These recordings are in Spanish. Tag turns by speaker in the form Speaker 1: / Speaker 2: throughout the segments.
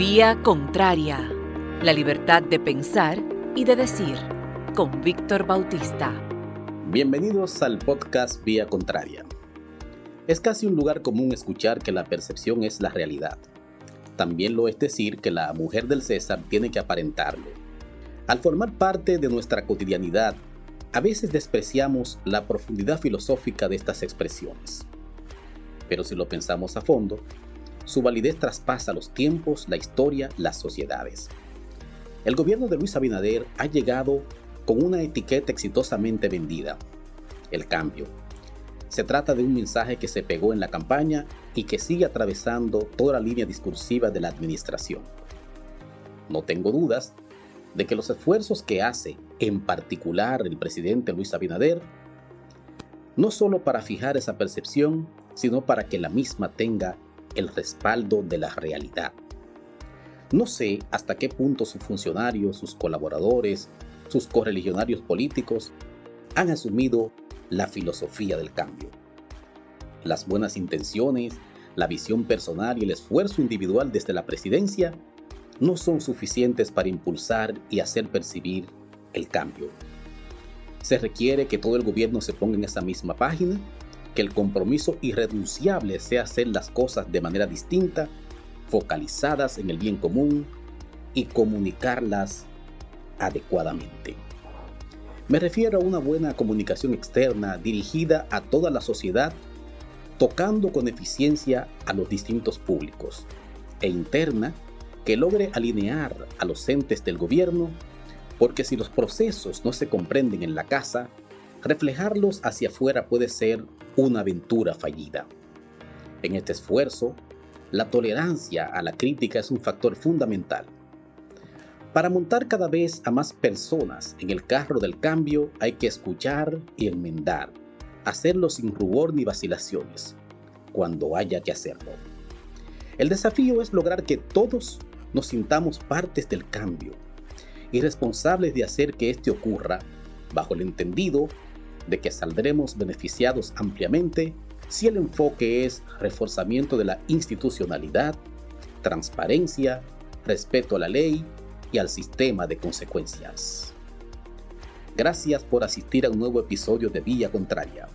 Speaker 1: Vía Contraria. La libertad de pensar y de decir. Con Víctor Bautista.
Speaker 2: Bienvenidos al podcast Vía Contraria. Es casi un lugar común escuchar que la percepción es la realidad. También lo es decir que la mujer del César tiene que aparentarlo. Al formar parte de nuestra cotidianidad, a veces despreciamos la profundidad filosófica de estas expresiones. Pero si lo pensamos a fondo, su validez traspasa los tiempos, la historia, las sociedades. El gobierno de Luis Abinader ha llegado con una etiqueta exitosamente vendida, el cambio. Se trata de un mensaje que se pegó en la campaña y que sigue atravesando toda la línea discursiva de la administración. No tengo dudas de que los esfuerzos que hace, en particular el presidente Luis Abinader, no solo para fijar esa percepción, sino para que la misma tenga el respaldo de la realidad. No sé hasta qué punto sus funcionarios, sus colaboradores, sus correligionarios políticos han asumido la filosofía del cambio. Las buenas intenciones, la visión personal y el esfuerzo individual desde la presidencia no son suficientes para impulsar y hacer percibir el cambio. Se requiere que todo el gobierno se ponga en esa misma página que el compromiso irrenunciable sea hacer las cosas de manera distinta, focalizadas en el bien común y comunicarlas adecuadamente. Me refiero a una buena comunicación externa dirigida a toda la sociedad, tocando con eficiencia a los distintos públicos, e interna que logre alinear a los entes del gobierno, porque si los procesos no se comprenden en la casa, reflejarlos hacia afuera puede ser una aventura fallida. En este esfuerzo, la tolerancia a la crítica es un factor fundamental. Para montar cada vez a más personas en el carro del cambio hay que escuchar y enmendar, hacerlo sin rubor ni vacilaciones, cuando haya que hacerlo. El desafío es lograr que todos nos sintamos partes del cambio y responsables de hacer que este ocurra bajo el entendido de que saldremos beneficiados ampliamente si el enfoque es reforzamiento de la institucionalidad, transparencia, respeto a la ley y al sistema de consecuencias. Gracias por asistir a un nuevo episodio de Vía Contraria.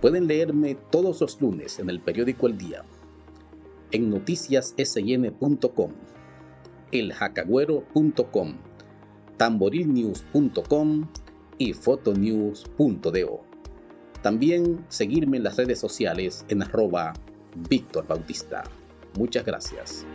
Speaker 2: Pueden leerme todos los lunes en el periódico El Día, en noticiassn.com, eljacagüero.com, tamborilnews.com y fotonews.do. También seguirme en las redes sociales en arroba Víctor Bautista. Muchas gracias.